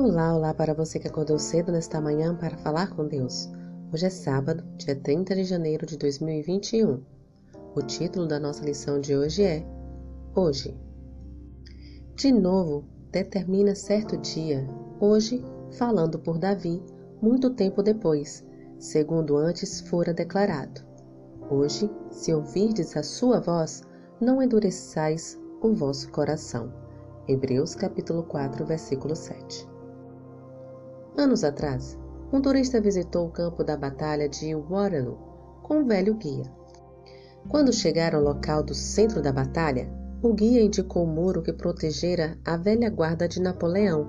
Olá, olá para você que acordou cedo nesta manhã para falar com Deus. Hoje é sábado, dia 30 de janeiro de 2021. O título da nossa lição de hoje é Hoje. De novo, determina certo dia, hoje, falando por Davi, muito tempo depois, segundo antes fora declarado. Hoje, se ouvirdes a sua voz, não endureçais o vosso coração. Hebreus capítulo 4, versículo 7. Anos atrás, um turista visitou o campo da batalha de Waterloo com um velho guia. Quando chegaram ao local do centro da batalha, o guia indicou o muro que protegera a velha guarda de Napoleão,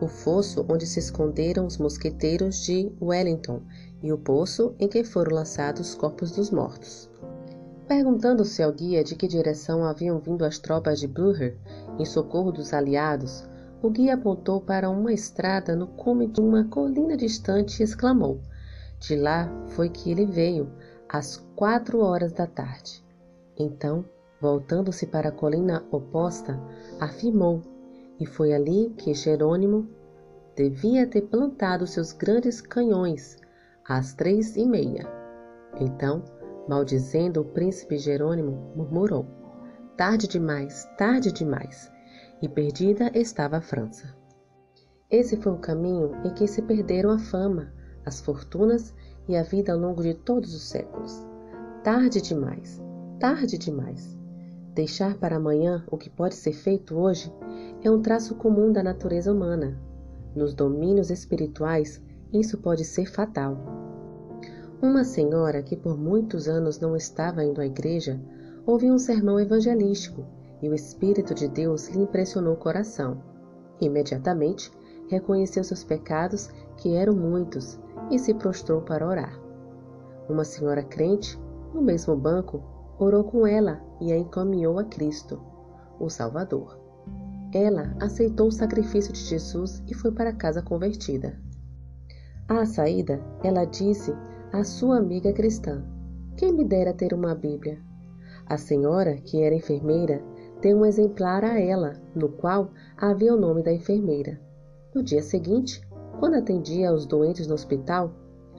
o fosso onde se esconderam os mosqueteiros de Wellington e o poço em que foram lançados os corpos dos mortos. Perguntando-se ao guia de que direção haviam vindo as tropas de Blücher em socorro dos aliados, o guia apontou para uma estrada no cume de uma colina distante e exclamou: De lá foi que ele veio, às quatro horas da tarde. Então, voltando-se para a colina oposta, afirmou: E foi ali que Jerônimo devia ter plantado seus grandes canhões, às três e meia. Então, maldizendo o príncipe Jerônimo, murmurou: Tarde demais, tarde demais e perdida estava a França. Esse foi o caminho em que se perderam a fama, as fortunas e a vida ao longo de todos os séculos. Tarde demais, tarde demais. Deixar para amanhã o que pode ser feito hoje é um traço comum da natureza humana. Nos domínios espirituais, isso pode ser fatal. Uma senhora que por muitos anos não estava indo à igreja ouviu um sermão evangelístico e o Espírito de Deus lhe impressionou o coração. Imediatamente reconheceu seus pecados, que eram muitos, e se prostrou para orar. Uma senhora crente, no mesmo banco, orou com ela e a encaminhou a Cristo, o Salvador. Ela aceitou o sacrifício de Jesus e foi para casa convertida. À saída, ela disse à sua amiga cristã: Quem me dera ter uma Bíblia? A senhora, que era enfermeira, deu um exemplar a ela, no qual havia o nome da enfermeira. No dia seguinte, quando atendia aos doentes no hospital,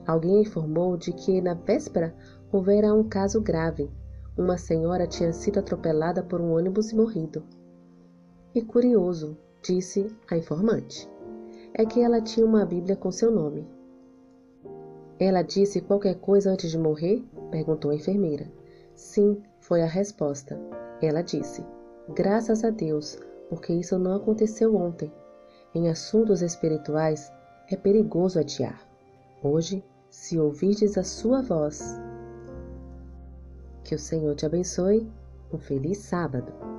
alguém informou de que na véspera houvera um caso grave. Uma senhora tinha sido atropelada por um ônibus e morrido. E curioso, disse a informante, é que ela tinha uma Bíblia com seu nome. Ela disse qualquer coisa antes de morrer? perguntou a enfermeira. Sim, foi a resposta. Ela disse: Graças a Deus, porque isso não aconteceu ontem. Em assuntos espirituais, é perigoso adiar. Hoje, se ouvirdes a sua voz, que o Senhor te abençoe. Um feliz sábado.